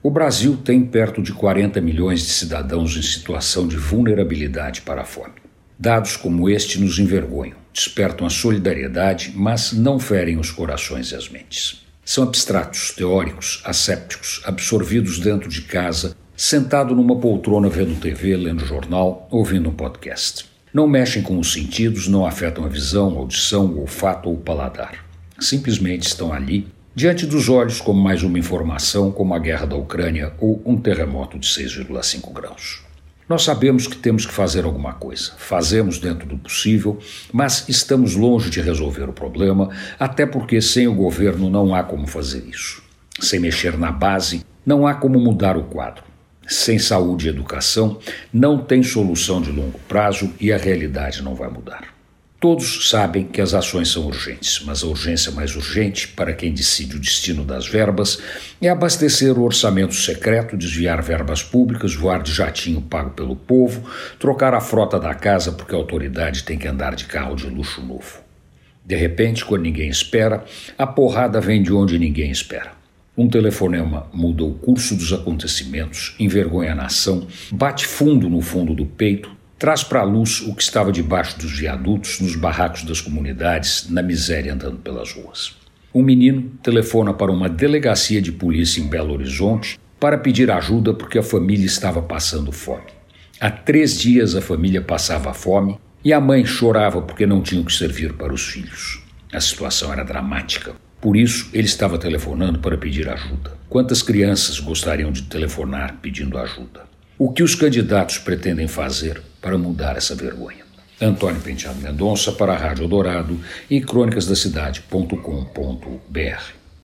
O Brasil tem perto de 40 milhões de cidadãos em situação de vulnerabilidade para a fome. Dados como este nos envergonham, despertam a solidariedade, mas não ferem os corações e as mentes. São abstratos, teóricos, assépticos, absorvidos dentro de casa, sentado numa poltrona vendo TV, lendo jornal, ouvindo um podcast. Não mexem com os sentidos, não afetam a visão, audição, olfato ou paladar. Simplesmente estão ali diante dos olhos como mais uma informação, como a guerra da Ucrânia ou um terremoto de 6,5 graus. Nós sabemos que temos que fazer alguma coisa, fazemos dentro do possível, mas estamos longe de resolver o problema, até porque sem o governo não há como fazer isso. Sem mexer na base, não há como mudar o quadro. Sem saúde e educação, não tem solução de longo prazo e a realidade não vai mudar. Todos sabem que as ações são urgentes, mas a urgência mais urgente para quem decide o destino das verbas é abastecer o orçamento secreto, desviar verbas públicas, voar de jatinho pago pelo povo, trocar a frota da casa porque a autoridade tem que andar de carro de luxo novo. De repente, quando ninguém espera, a porrada vem de onde ninguém espera. Um telefonema muda o curso dos acontecimentos, envergonha a nação, bate fundo no fundo do peito, traz para a luz o que estava debaixo dos viadutos, nos barracos das comunidades, na miséria andando pelas ruas. Um menino telefona para uma delegacia de polícia em Belo Horizonte para pedir ajuda porque a família estava passando fome. Há três dias a família passava fome e a mãe chorava porque não tinha o que servir para os filhos. A situação era dramática. Por isso, ele estava telefonando para pedir ajuda. Quantas crianças gostariam de telefonar pedindo ajuda? O que os candidatos pretendem fazer para mudar essa vergonha? Antônio Penteado Mendonça para a Rádio Dourado e crônicasdacidade.com.br